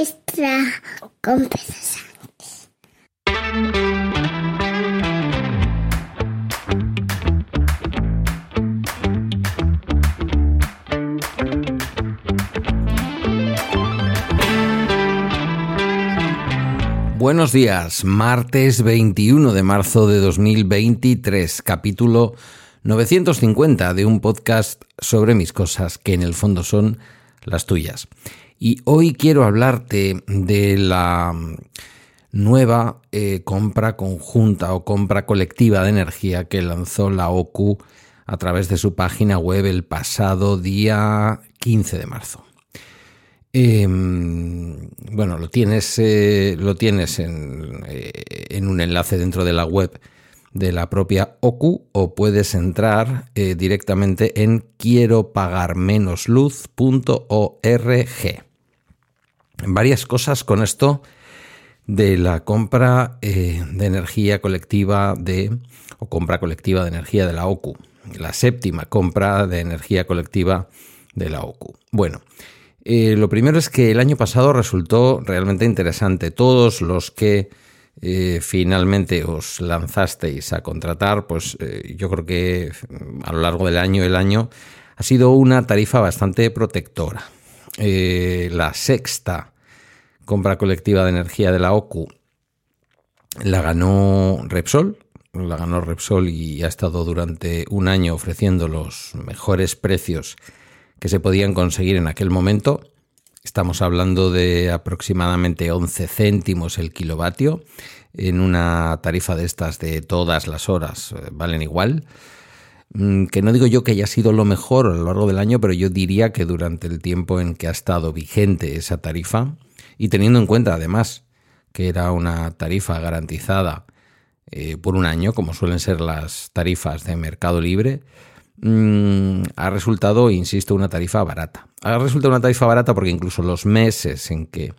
extra Buenos días, martes 21 de marzo de 2023, capítulo 950 de un podcast sobre mis cosas que en el fondo son las tuyas. Y hoy quiero hablarte de la nueva eh, compra conjunta o compra colectiva de energía que lanzó la OCU a través de su página web el pasado día 15 de marzo. Em, bueno, lo tienes, eh, lo tienes en, eh, en, un enlace dentro de la web de la propia OCU o puedes entrar eh, directamente en quiero pagar menos luz.org. Varias cosas con esto de la compra de energía colectiva de o compra colectiva de energía de la OCU, la séptima compra de energía colectiva de la OCU. Bueno, eh, lo primero es que el año pasado resultó realmente interesante. Todos los que eh, finalmente os lanzasteis a contratar, pues eh, yo creo que mm, a lo largo del año, el año, ha sido una tarifa bastante protectora. la sexta compra colectiva de energía de la OCU la ganó Repsol, la ganó Repsol y ha estado durante un año ofreciendo los mejores precios que se podían conseguir en aquel momento. Estamos hablando de aproximadamente 11 céntimos el kilovatio en una tarifa de estas de todas las horas, eh, valen igual. Mm, que no digo yo que haya sido lo mejor a lo largo del año, pero yo diría que durante el tiempo en que ha estado vigente esa tarifa, y teniendo en cuenta además que era una tarifa garantizada eh, por un año, como suelen ser las tarifas de mercado libre, Mm, ha resultado, insisto, una tarifa barata. Ha resultado una tarifa barata porque incluso los meses en que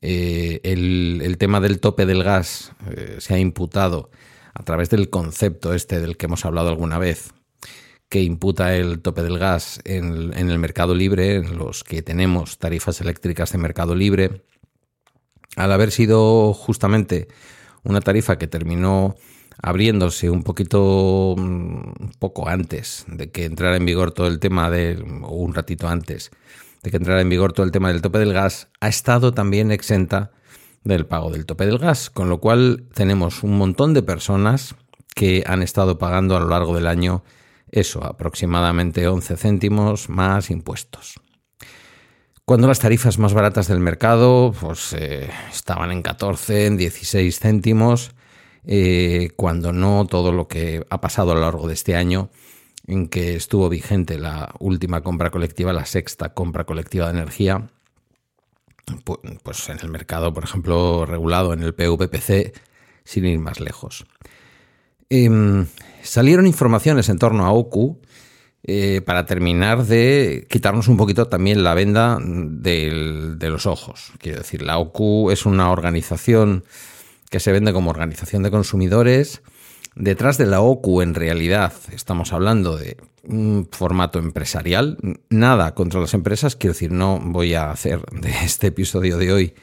eh, el, tema del tope del gas eh, se ha imputado a través del concepto este del que hemos hablado alguna vez, que imputa el tope del gas en, en el mercado libre, en los que tenemos tarifas eléctricas de mercado libre, al haber sido justamente una tarifa que terminó abriéndose un poquito, un poco antes de que entrara en vigor todo el tema de, un ratito antes de que entrara en vigor todo el tema del tope del gas, ha estado también exenta del pago del tope del gas, con lo cual tenemos un montón de personas que han estado pagando a lo largo del año eso, aproximadamente 11 céntimos más impuestos. Cuando las tarifas más baratas del mercado pues, eh, estaban en 14, en 16 céntimos, eh, cuando no todo lo que ha pasado a lo largo de este año en que estuvo vigente la última compra colectiva, la sexta compra colectiva de energía, pues en el mercado, por ejemplo, regulado en el PVPC, sin ir más lejos. Em, salieron informaciones en torno a OCU eh, para terminar de quitarnos un poquito también la venda de los ojos. Quiero decir, la OCU es una organización que se vende como organización de consumidores. Detrás de la OCU, en realidad, estamos hablando de un formato empresarial. Nada contra las empresas, quiero decir, no voy a hacer de este episodio de hoy,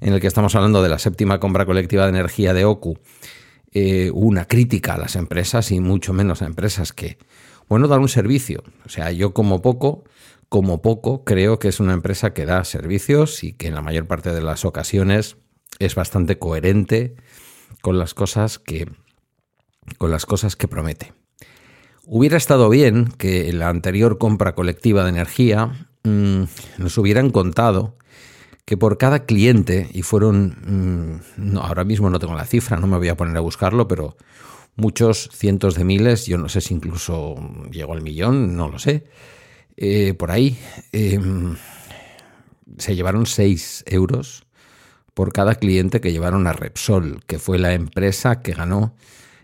en el que estamos hablando de la séptima compra colectiva de energía de OCU, eh, una crítica a las empresas y mucho menos a empresas que, bueno, dan un servicio. O sea, yo como poco, como poco, creo que es una empresa que da servicios y que en la mayor parte de las ocasiones es bastante coherente con las cosas que con las cosas que promete. Hubiera estado bien que en la anterior compra colectiva de energía mm, nos hubieran contado que por cada cliente, y fueron, mm, ahora mismo no tengo la cifra, no me voy a poner a buscarlo, pero muchos cientos de miles, yo no sé si incluso llegó al millón, no lo sé, eh, por ahí, em, se llevaron 6 euros por cada cliente que llevaron a Repsol, que fue la empresa que ganó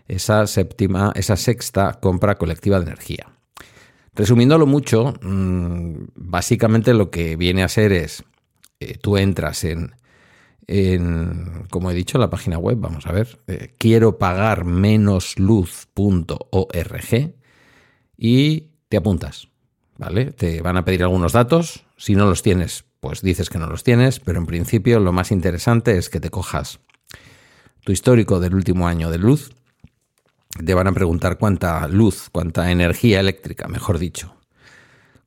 esa séptima, esa sexta compra colectiva de energía. Resumiéndolo mucho, mm, básicamente lo que viene a ser es, eh, tú entras en, en, como he dicho, la página web, vamos a ver, eh, quiero pagar menos luz.org y te apuntas, ¿vale? Te van a pedir algunos datos, si no los tienes, pues dices que no los tienes, pero en principio lo más interesante es que te cojas tu histórico del último año de luz. Te van a preguntar cuánta luz, cuánta energía eléctrica, mejor dicho,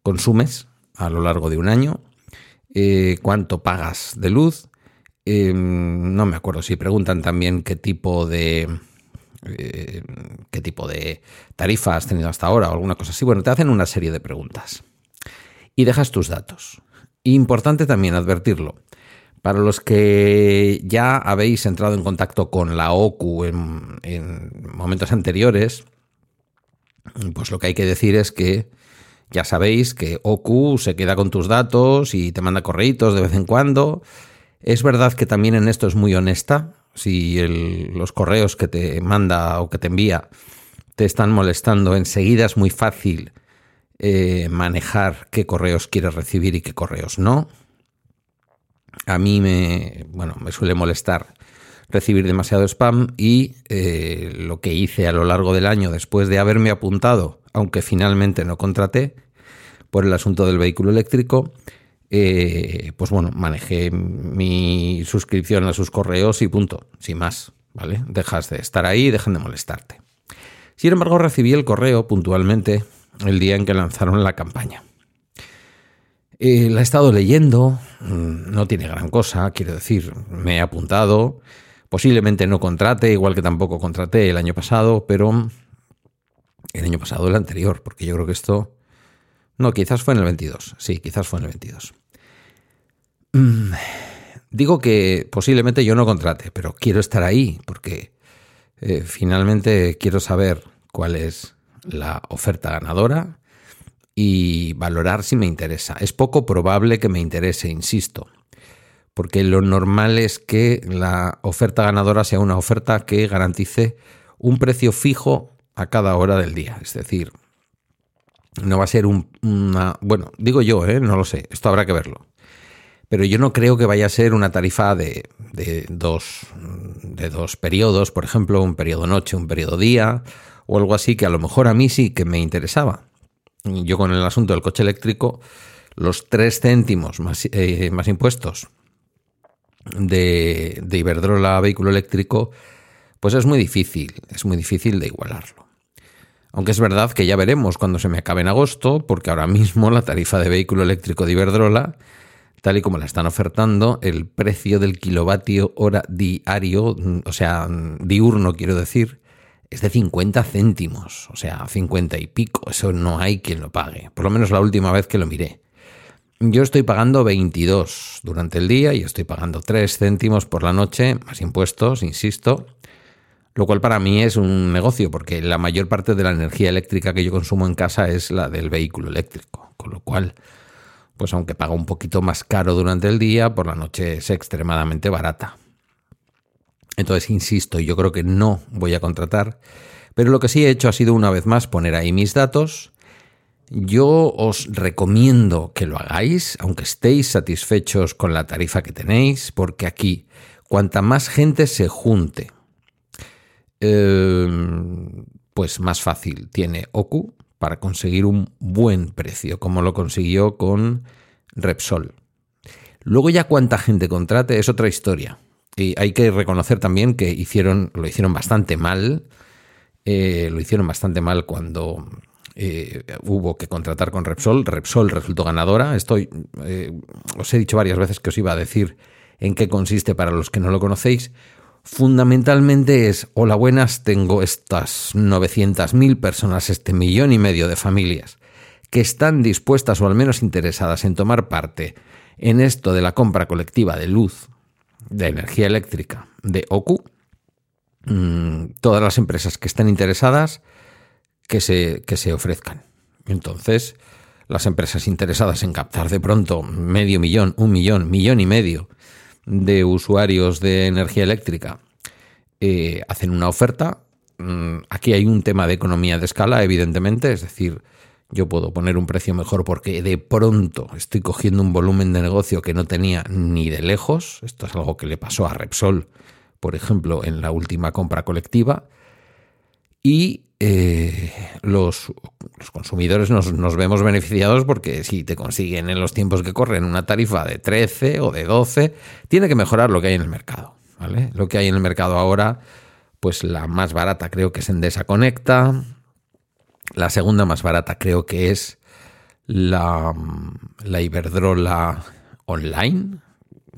consumes a lo largo de un año, eh, cuánto pagas de luz. Em, no me acuerdo si preguntan también qué tipo de eh, qué tipo de tarifa has tenido hasta ahora o alguna cosa así. Bueno, te hacen una serie de preguntas y dejas tus datos. Importante también advertirlo. Para los que ya habéis entrado en contacto con la OCU en, en momentos anteriores, pues lo que hay que decir es que ya sabéis que OCU se queda con tus datos y te manda correitos de vez en cuando. Es verdad que también en esto es muy honesta si los correos que te manda o que te envía te están molestando, enseguida es muy fácil eh, manejar qué correos quieres recibir y qué correos no. A mí me, bueno, me suele molestar recibir demasiado spam y eh, lo que hice a lo largo del año después de haberme apuntado, aunque finalmente no contraté, por el asunto del vehículo eléctrico, eh, pues bueno, manejé mi suscripción a sus correos y punto, sin más, ¿vale? Dejas de estar ahí dejan de molestarte. Sin embargo, recibí el correo puntualmente el día en que lanzaron la campaña. Eh, la he estado leyendo, mm, no tiene gran cosa, quiero decir, me he apuntado, posiblemente no contrate, igual que tampoco contraté el año pasado, pero el año pasado, el anterior, porque yo creo que esto no, quizás fue en el 22. Sí, quizás fue en el 22. Mm, digo que posiblemente yo no contrate, pero quiero estar ahí porque eh, finalmente quiero saber cuál es la oferta ganadora y valorar si me interesa. Es poco probable que me interese, insisto, porque lo normal es que la oferta ganadora sea una oferta que garantice un precio fijo a cada hora del día. Es decir, no va a ser un, una... Bueno, digo yo, ¿eh? no lo sé, esto habrá que verlo. Pero yo no creo que vaya a ser una tarifa de, de, dos, de dos periodos, por ejemplo, un periodo noche, un periodo día, o algo así, que a lo mejor a mí sí que me interesaba. Yo con el asunto del coche eléctrico, los tres céntimos más, eh, más impuestos de, de Iberdrola vehículo eléctrico, pues es muy difícil, es muy difícil de igualarlo. Aunque es verdad que ya veremos cuando se me acabe en agosto, porque ahora mismo la tarifa de vehículo eléctrico de Iberdrola, tal y como la están ofertando, el precio del kilovatio hora diario, o sea, diurno quiero decir, es de 50 céntimos, o sea, 50 y pico. Eso no hay quien lo pague, por lo menos la última vez que lo miré. Yo estoy pagando 22 durante el día y estoy pagando 3 céntimos por la noche, más impuestos, insisto, lo cual para mí es un negocio, porque la mayor parte de la energía eléctrica que yo consumo en casa es la del vehículo eléctrico. Con lo cual, pues aunque paga un poquito más caro durante el día, por la noche es extremadamente barata. Entonces, insisto, yo creo que no voy a contratar, pero lo que sí he hecho ha sido una vez más poner ahí mis datos. Yo os recomiendo que lo hagáis, aunque estéis satisfechos con la tarifa que tenéis, porque aquí, cuanta más gente se junte, Em, pues más fácil tiene Oku para conseguir un buen precio, como lo consiguió con Repsol. Luego ya cuánta gente contrate es otra historia. Y hay que reconocer también que hicieron, lo hicieron bastante mal. Eh, lo hicieron bastante mal cuando eh, hubo que contratar con Repsol. Repsol resultó ganadora. Estoy, eh, os he dicho varias veces que os iba a decir en qué consiste para los que no lo conocéis fundamentalmente es, hola buenas, tengo estas 900.000 personas, este millón y medio de familias, que están dispuestas o al menos interesadas en tomar parte en esto de la compra colectiva de luz, de energía eléctrica, de OCU. Mm, todas las empresas que estén interesadas, que se, que se ofrezcan. Entonces, las empresas interesadas en captar de pronto medio millón, un millón, millón y medio de usuarios de energía eléctrica eh, hacen una oferta. Mm, aquí hay un tema de economía de escala, evidentemente, es decir, yo puedo poner un precio mejor porque de pronto estoy cogiendo un volumen de negocio que no tenía ni de lejos. Esto es algo que le pasó a Repsol, por ejemplo, en la última compra colectiva. y eh, los, consumidores nos, nos, vemos beneficiados porque si te consiguen en los tiempos que corren una tarifa de 13 o de 12, tiene que mejorar lo que hay en el mercado. ¿vale? Lo que hay en el mercado ahora, pues la más barata creo que es Endesa Conecta, la segunda más barata creo que es la, la Iberdrola Online.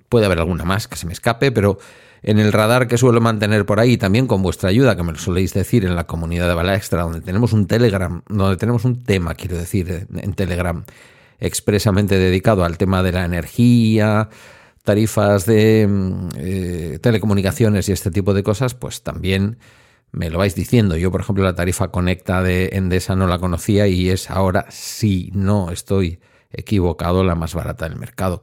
Puede haber alguna más que se me escape, pero en el radar que suelo mantener por ahí, también con vuestra ayuda, que me lo soléis decir en la comunidad de Bala Extra, donde tenemos un Telegram, donde tenemos un tema, quiero decir, en Telegram, expresamente dedicado al tema de la energía, tarifas de mm, eh, telecomunicaciones y este tipo de cosas, pues también me lo vais diciendo. Yo, por ejemplo, la tarifa Conecta de Endesa no la conocía y es ahora, si no estoy equivocado, la más barata del mercado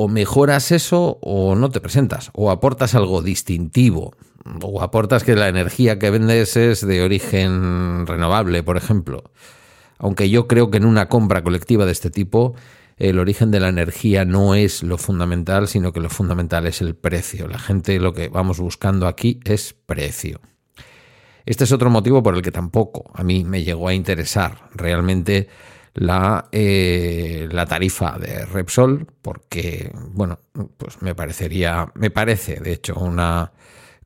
o mejoras eso o no te presentas, o aportas algo distintivo, o aportas que la energía que vendes es de origen renovable, por ejemplo. Aunque yo creo que en una compra colectiva de este tipo, el origen de la energía no es lo fundamental, sino que lo fundamental es el precio. La gente lo que vamos buscando aquí es precio. Este es otro motivo por el que tampoco a mí me llegó a interesar realmente la, eh, la tarifa de Repsol, porque, bueno, pues me parecería, me parece, de hecho, una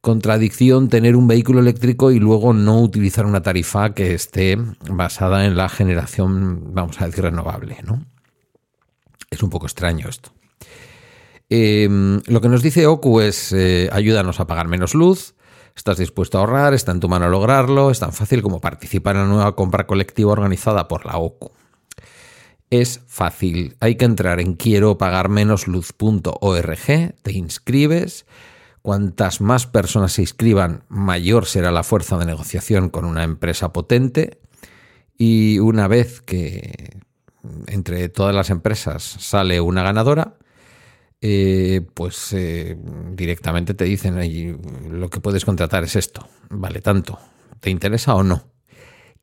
contradicción tener un vehículo eléctrico y luego no utilizar una tarifa que esté basada en la generación, vamos a decir, renovable, ¿no? Es un poco extraño esto. Em, lo que nos dice OCU es eh, ayúdanos a pagar menos luz, estás dispuesto a ahorrar, está en tu mano lograrlo, es tan fácil como participar en una nueva compra colectiva organizada por la OCU es fácil. Hay que entrar en quiero pagar menos luz.org, te inscribes. Cuantas más personas se inscriban, mayor será la fuerza de negociación con una empresa potente. Y una vez que entre todas las empresas sale una ganadora, eh, pues eh, directamente te dicen lo que puedes contratar es esto, vale tanto, ¿te interesa o no?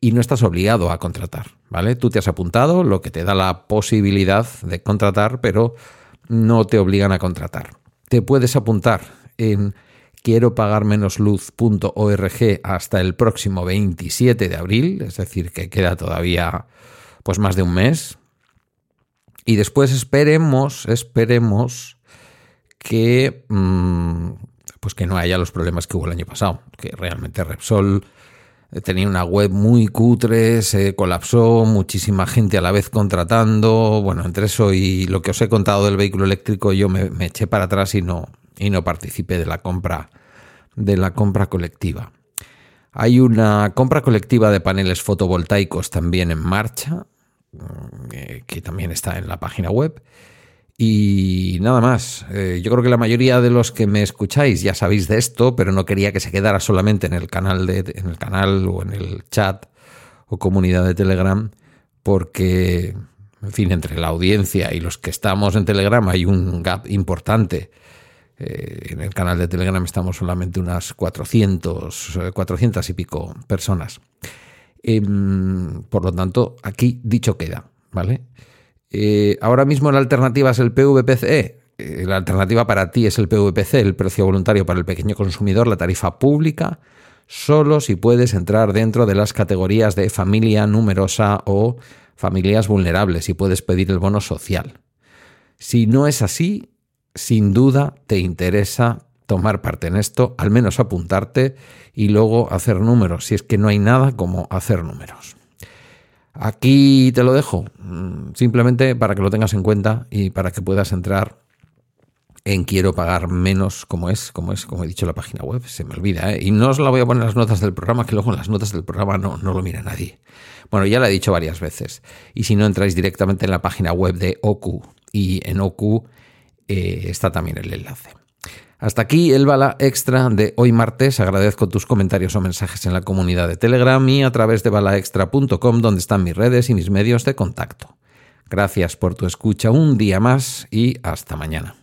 y no estás obligado a contratar, ¿vale? Tú te has apuntado, lo que te da la posibilidad de contratar, pero no te obligan a contratar. Te puedes apuntar en quiero pagar menos luz.org hasta el próximo 27 de abril, es decir, que queda todavía pues más de un mes. Y después esperemos, esperemos que mm, pues que no haya los problemas que hubo el año pasado, que realmente Repsol tenía una web muy cutre, se colapsó, muchísima gente a la vez contratando. Bueno, entre eso y lo que os he contado del vehículo eléctrico, yo me, eché para atrás y no, y no participé de la compra de la compra colectiva. Hay una compra colectiva de paneles fotovoltaicos también en marcha, eh, que también está en la página web. Y nada más, eh, yo creo que la mayoría de los que me escucháis ya sabéis de esto, pero no quería que se quedara solamente en el canal, de, en el canal o en el chat o comunidad de Telegram, porque, en fin, entre la audiencia y los que estamos en Telegram hay un gap importante. Eh, en el canal de Telegram estamos solamente unas 400, 400 eh, y pico personas. Em, por lo tanto, aquí dicho queda, ¿vale? Eh, ahora mismo la alternativa es el PVPC. Eh, la alternativa para ti es el PVPC, el precio voluntario para el pequeño consumidor, la tarifa pública, solo si puedes entrar dentro de las categorías de familia numerosa o familias vulnerables y puedes pedir el bono social. Si no es así, sin duda te interesa tomar parte en esto, al menos apuntarte y luego hacer números, si es que no hay nada como hacer números. Aquí te lo dejo, mm, simplemente para que lo tengas en cuenta y para que puedas entrar en quiero pagar menos, como es, como es, como he dicho la página web, se me olvida, ¿eh? y no os la voy a poner en las notas del programa, que luego en las notas del programa no, no lo mira nadie. Bueno, ya lo he dicho varias veces, y si no entráis directamente en la página web de OCU, y en OCU eh, está también el enlace. Hasta aquí el bala extra de hoy martes. Agradezco tus comentarios o mensajes en la comunidad de Telegram y a través de balaextra.com donde están mis redes y mis medios de contacto. Gracias por tu escucha un día más y hasta mañana.